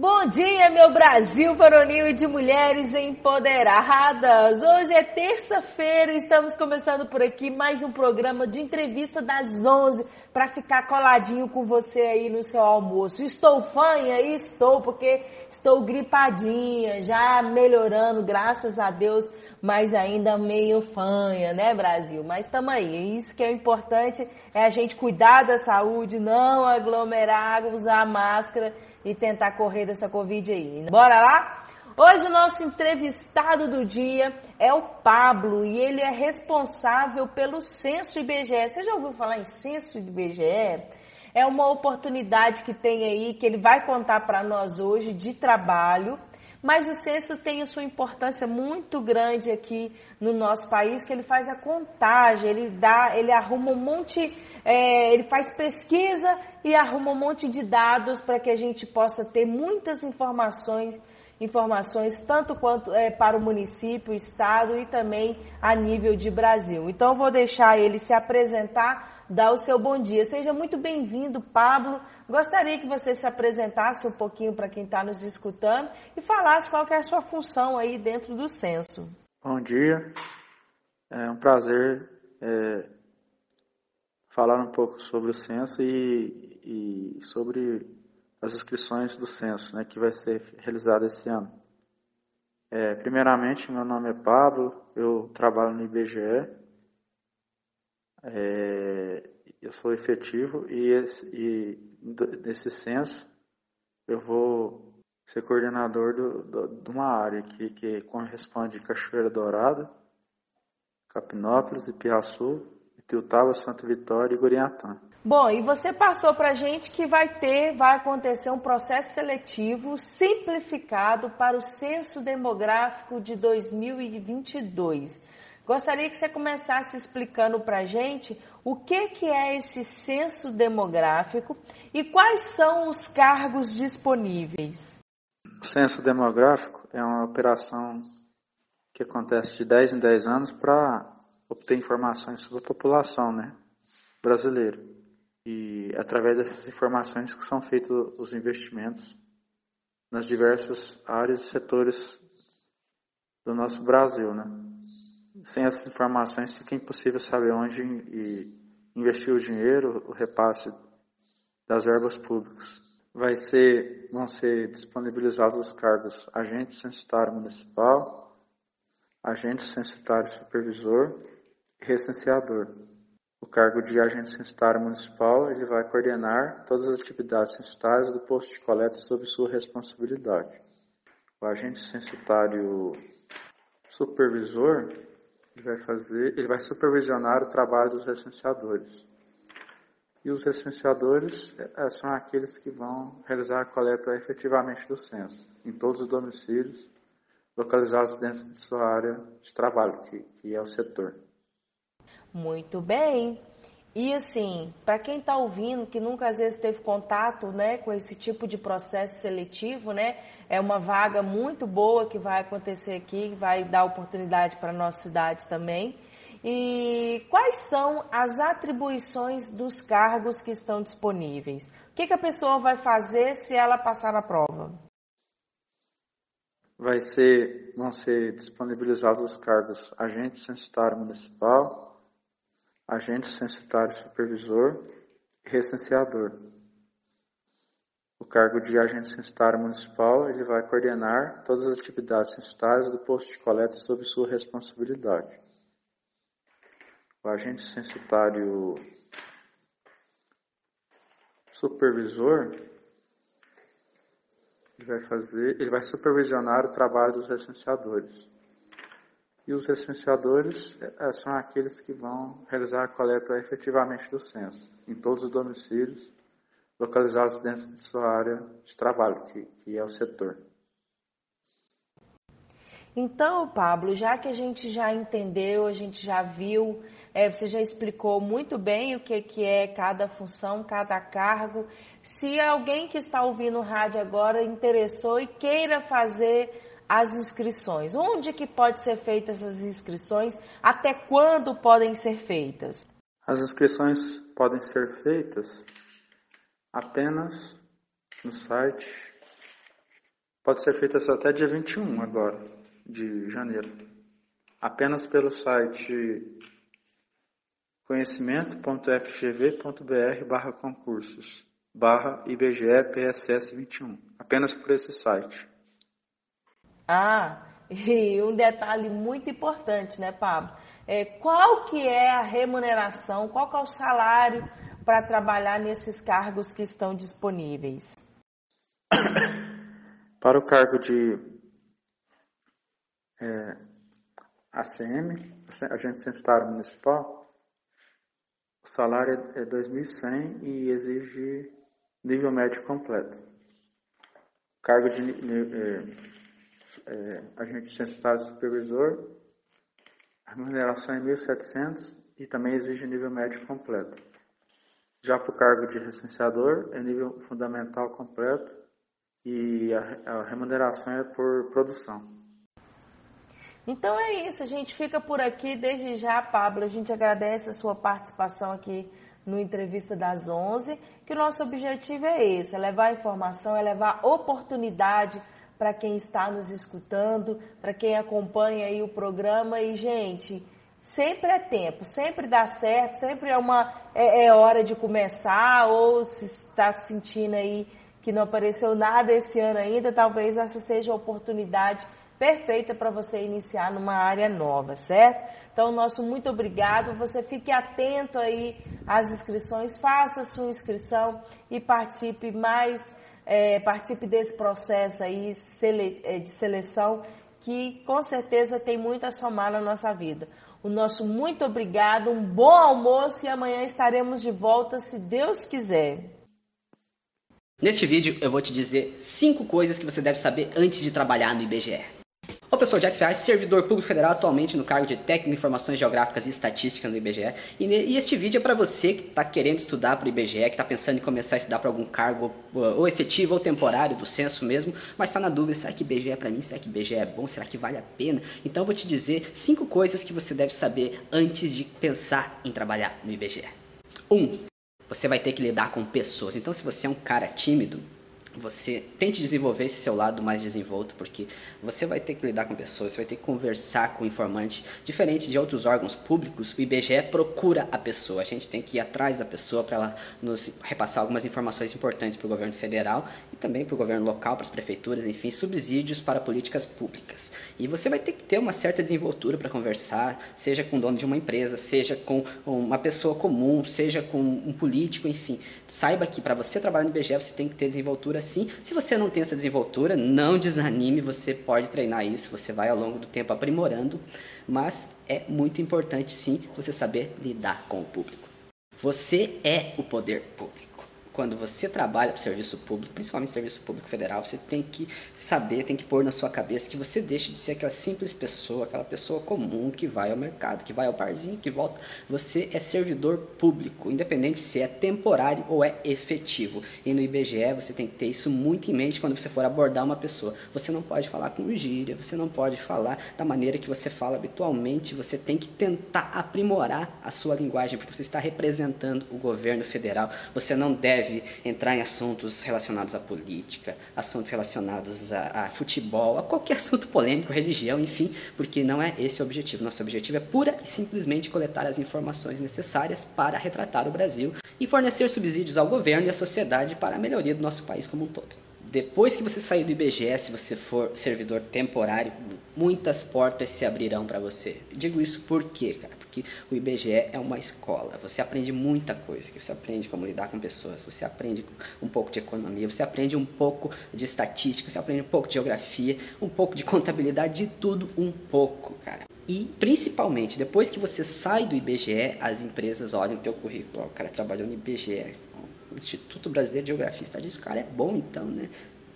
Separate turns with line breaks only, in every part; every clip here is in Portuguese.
Bom dia, meu Brasil varonil e de mulheres empoderadas. Hoje é terça-feira e estamos começando por aqui mais um programa de entrevista das 11 para ficar coladinho com você aí no seu almoço. Estou fanha? Estou, porque estou gripadinha, já melhorando, graças a Deus, mas ainda meio fanha, né, Brasil? Mas estamos aí. Isso que é importante é a gente cuidar da saúde, não aglomerar, usar máscara e tentar correr dessa Covid aí. Bora lá? Hoje o nosso entrevistado do dia é o Pablo e ele é responsável pelo censo IBGE. Você já ouviu falar em censo IBGE? É uma oportunidade que tem aí que ele vai contar para nós hoje de trabalho. Mas o censo tem a sua importância muito grande aqui no nosso país, que ele faz a contagem, ele dá, ele arruma um monte, é, ele faz pesquisa e arruma um monte de dados para que a gente possa ter muitas informações, informações tanto quanto é, para o município, o estado e também a nível de Brasil. Então vou deixar ele se apresentar, dar o seu bom dia. Seja muito bem-vindo, Pablo. Gostaria que você se apresentasse um pouquinho para quem está nos escutando e falasse qual é a sua função aí dentro do censo.
Bom dia, é um prazer é, falar um pouco sobre o censo e e sobre as inscrições do censo, né, que vai ser realizado esse ano. É, primeiramente, meu nome é Pablo, eu trabalho no IBGE, é, eu sou efetivo e, esse, e nesse censo eu vou ser coordenador do, do, de uma área aqui que corresponde Cachoeira Dourada, Capinópolis, Ipiaçu, Itiutaba, Santa Vitória e Guriatã.
Bom, e você passou para a gente que vai ter, vai acontecer um processo seletivo simplificado para o censo demográfico de 2022. Gostaria que você começasse explicando para a gente o que, que é esse censo demográfico e quais são os cargos disponíveis.
O censo demográfico é uma operação que acontece de 10 em 10 anos para obter informações sobre a população né, brasileira. E através dessas informações que são feitos os investimentos nas diversas áreas e setores do nosso Brasil, né? Sem essas informações fica impossível saber onde investir o dinheiro, o repasse das verbas públicas. Vai ser, vão ser disponibilizados os cargos agente censitário municipal, agente censitário supervisor e recenseador. O cargo de agente censitário municipal ele vai coordenar todas as atividades censitárias do posto de coleta sob sua responsabilidade. O agente censitário supervisor ele vai fazer, ele vai supervisionar o trabalho dos recenseadores. E os recenseadores é, são aqueles que vão realizar a coleta efetivamente do censo, em todos os domicílios localizados dentro de sua área de trabalho, que, que é o setor.
Muito bem. E assim, para quem está ouvindo, que nunca às vezes teve contato né, com esse tipo de processo seletivo, né, é uma vaga muito boa que vai acontecer aqui, vai dar oportunidade para a nossa cidade também. E quais são as atribuições dos cargos que estão disponíveis? O que, que a pessoa vai fazer se ela passar na prova?
Vai ser, vão ser disponibilizados os cargos agente censitário municipal, agente censitário supervisor e recenseador. O cargo de agente censitário municipal ele vai coordenar todas as atividades censitárias do posto de coleta sob sua responsabilidade. O agente censitário supervisor ele vai fazer, ele vai supervisionar o trabalho dos recenseadores. E os recenseadores é, são aqueles que vão realizar a coleta efetivamente do censo, em todos os domicílios localizados dentro de sua área de trabalho, que, que é o setor.
Então, Pablo, já que a gente já entendeu, a gente já viu, é, você já explicou muito bem o que, que é cada função, cada cargo. Se alguém que está ouvindo o rádio agora interessou e queira fazer as inscrições? Onde que pode ser feitas essas inscrições? Até quando podem ser feitas?
As inscrições podem ser feitas apenas no site Pode ser feita só até dia 21 agora, de janeiro. Apenas pelo site conhecimento.fgv.br barra concursos barra IBGE PSS 21. Apenas por esse site.
Ah, e um detalhe muito importante, né, Pablo? É, qual que é a remuneração, qual que é o salário para trabalhar nesses cargos que estão disponíveis?
Para o cargo de é, ACM, Agente Censitário Municipal, o salário é 2.100 e exige nível médio completo. Cargo de é, é, agente censitário supervisor, a remuneração é 1.700 e também exige nível médio completo. Já para o cargo de recenseador, é nível fundamental completo e a, a remuneração é por produção.
Então é isso, a gente fica por aqui. Desde já, Pablo, a gente agradece a sua participação aqui no Entrevista das 11, que o nosso objetivo é esse, é levar informação, é levar oportunidade para quem está nos escutando, para quem acompanha aí o programa e, gente, sempre é tempo, sempre dá certo, sempre é uma é, é hora de começar ou se está sentindo aí que não apareceu nada esse ano ainda, talvez essa seja a oportunidade perfeita para você iniciar numa área nova, certo? Então, nosso muito obrigado. Você fique atento aí às inscrições, faça sua inscrição e participe mais, é, participe desse processo aí é, de seleção que com certeza tem muito a somar na nossa vida. O nosso muito obrigado, um bom almoço e amanhã estaremos de volta, se Deus quiser.
Neste vídeo eu vou te dizer 5 coisas que você deve saber antes de trabalhar no IBGE. O professor Jack Ferraz, servidor público federal atualmente no cargo de técnico em informações geográficas e estatística no IBGE. E, e este vídeo é para você que está querendo estudar para o IBGE, que está pensando em começar a estudar para algum cargo ou efetivo ou temporário do censo mesmo, mas está na dúvida, será que IBGE é para mim? Será que IBGE é bom? Será que vale a pena? Então eu vou te dizer cinco coisas que você deve saber antes de pensar em trabalhar no IBGE. 1. Um, você vai ter que lidar com pessoas. Então, se você é um cara tímido, você tente desenvolver esse seu lado mais desenvolto, porque você vai ter que lidar com pessoas, você vai ter que conversar com o informante. Diferente de outros órgãos públicos, o IBGE procura a pessoa. A gente tem que ir atrás da pessoa para ela nos repassar algumas informações importantes para o governo federal e também para o governo local, para as prefeituras, enfim, subsídios para políticas públicas. E você vai ter que ter uma certa desenvoltura para conversar, seja com o dono de uma empresa, seja com uma pessoa comum, seja com um político, enfim. Saiba que para você trabalhar no IBGE você tem que ter desenvoltura assim. Se você não tem essa desenvoltura, não desanime, você pode treinar isso, você vai ao longo do tempo aprimorando, mas é muito importante sim você saber lidar com o público. Você é o poder público quando você trabalha para o serviço público, principalmente serviço público federal, você tem que saber, tem que pôr na sua cabeça que você deixa de ser aquela simples pessoa, aquela pessoa comum que vai ao mercado, que vai ao barzinho, que volta. Você é servidor público, independente se é temporário ou é efetivo. E no IBGE você tem que ter isso muito em mente quando você for abordar uma pessoa. Você não pode falar com gíria, você não pode falar da maneira que você fala habitualmente, você tem que tentar aprimorar a sua linguagem, porque você está representando o governo federal. Você não deve deve entrar em assuntos relacionados à política, assuntos relacionados a, a, futebol, a qualquer assunto polêmico, religião, enfim, porque não é esse o objetivo. Nosso objetivo é pura e simplesmente coletar as informações necessárias para retratar o Brasil e fornecer subsídios ao governo e à sociedade para a melhoria do nosso país como um todo. Depois que você sair do IBGE, se você for servidor temporário, muitas portas se abrirão para você. Digo isso por quê, cara? Porque o IBGE é uma escola. Você aprende muita coisa. Você aprende como lidar com pessoas, você aprende um pouco de economia, você aprende um pouco de estatística, você aprende um pouco de geografia, um pouco de contabilidade, de tudo um pouco, cara. E principalmente, depois que você sai do IBGE, as empresas olham o teu currículo. O cara trabalhou no IBGE, o Instituto Brasileiro de Geografia está disso, cara é bom então, né?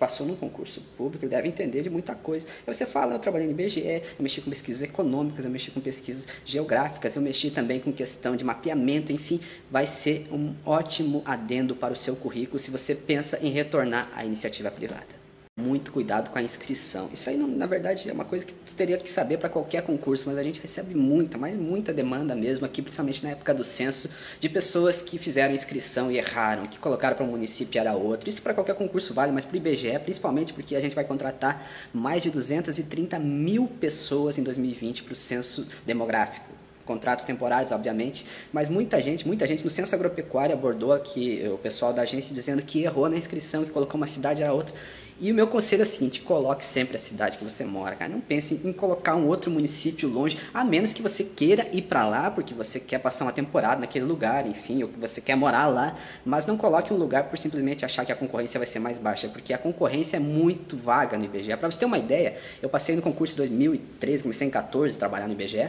Passou num concurso público, ele deve entender de muita coisa. Aí você fala, eu trabalhei no IBGE, eu mexi com pesquisas econômicas, eu mexi com pesquisas geográficas, eu mexi também com questão de mapeamento, enfim, vai ser um ótimo adendo para o seu currículo se você pensa em retornar à iniciativa privada. Muito cuidado com a inscrição. Isso aí, na verdade, é uma coisa que você teria que saber para qualquer concurso, mas a gente recebe muita, mas muita demanda mesmo aqui, principalmente na época do censo, de pessoas que fizeram inscrição e erraram, que colocaram para um município e era outro. Isso para qualquer concurso vale, mas para o IBGE, principalmente porque a gente vai contratar mais de 230 mil pessoas em 2020 para o censo demográfico contratos temporários, obviamente, mas muita gente, muita gente no Censo Agropecuário abordou aqui o pessoal da agência dizendo que errou na inscrição, que colocou uma cidade a outra. E o meu conselho é o seguinte: coloque sempre a cidade que você mora, cara. Não pense em colocar um outro município longe, a menos que você queira ir para lá porque você quer passar uma temporada naquele lugar, enfim, ou que você quer morar lá. Mas não coloque um lugar por simplesmente achar que a concorrência vai ser mais baixa, porque a concorrência é muito vaga no IBGE. Para você ter uma ideia, eu passei no concurso 2013, comecei em 14 a trabalhar no IBGE.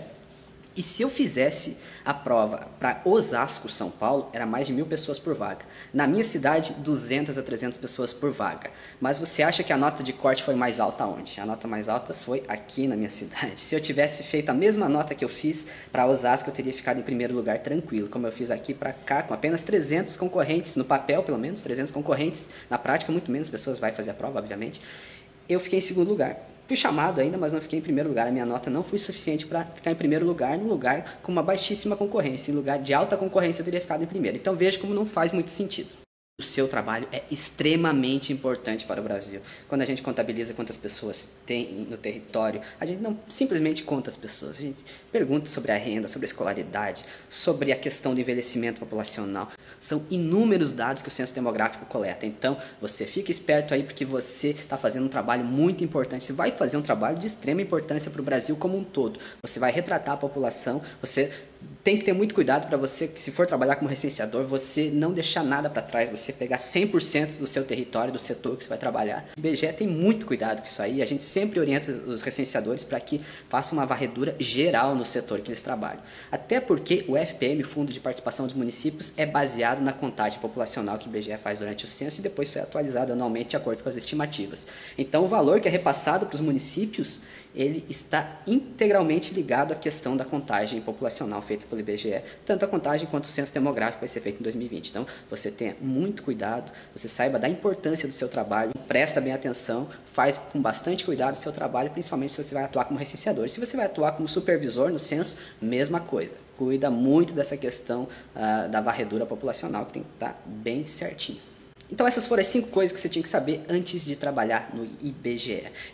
E se eu fizesse a prova para Osasco, São Paulo, era mais de mil pessoas por vaga. Na minha cidade, 200 a 300 pessoas por vaga. Mas você acha que a nota de corte foi mais alta onde? A nota mais alta foi aqui na minha cidade. Se eu tivesse feito a mesma nota que eu fiz para Osasco, eu teria ficado em primeiro lugar tranquilo, como eu fiz aqui para cá, com apenas 300 concorrentes, no papel pelo menos, 300 concorrentes. Na prática, muito menos pessoas vai fazer a prova, obviamente. Eu fiquei em segundo lugar. Fui chamado ainda, mas não fiquei em primeiro lugar. A minha nota não foi suficiente para ficar em primeiro lugar, num lugar com uma baixíssima concorrência. Em lugar de alta concorrência, eu teria ficado em primeiro. Então veja como não faz muito sentido. O seu trabalho é extremamente importante para o Brasil. Quando a gente contabiliza quantas pessoas tem no território, a gente não simplesmente conta as pessoas, a gente pergunta sobre a renda, sobre a escolaridade, sobre a questão do envelhecimento populacional. São inúmeros dados que o censo demográfico coleta. Então, você fica esperto aí porque você está fazendo um trabalho muito importante. Você vai fazer um trabalho de extrema importância para o Brasil como um todo. Você vai retratar a população, você tem que ter muito cuidado para você, se for trabalhar como recenseador, você não deixar nada para trás, você pegar 100% do seu território, do setor que você vai trabalhar. O IBGE tem muito cuidado com isso aí, a gente sempre orienta os recenseadores para que façam uma varredura geral no setor que eles trabalham. Até porque o FPM, Fundo de Participação dos Municípios, é baseado na contagem populacional que o IBGE faz durante o censo e depois é atualizado anualmente de acordo com as estimativas. Então o valor que é repassado para os municípios ele está integralmente ligado à questão da contagem populacional feita pelo IBGE, tanto a contagem quanto o censo demográfico vai ser feito em 2020. Então, você tenha muito cuidado, você saiba da importância do seu trabalho, presta bem atenção, faz com bastante cuidado o seu trabalho, principalmente se você vai atuar como recenseador. Se você vai atuar como supervisor no censo, mesma coisa. Cuida muito dessa questão uh, da varredura populacional, que tem que estar bem certinho. Então essas foram as cinco coisas que você tinha que saber antes de trabalhar no IBGE.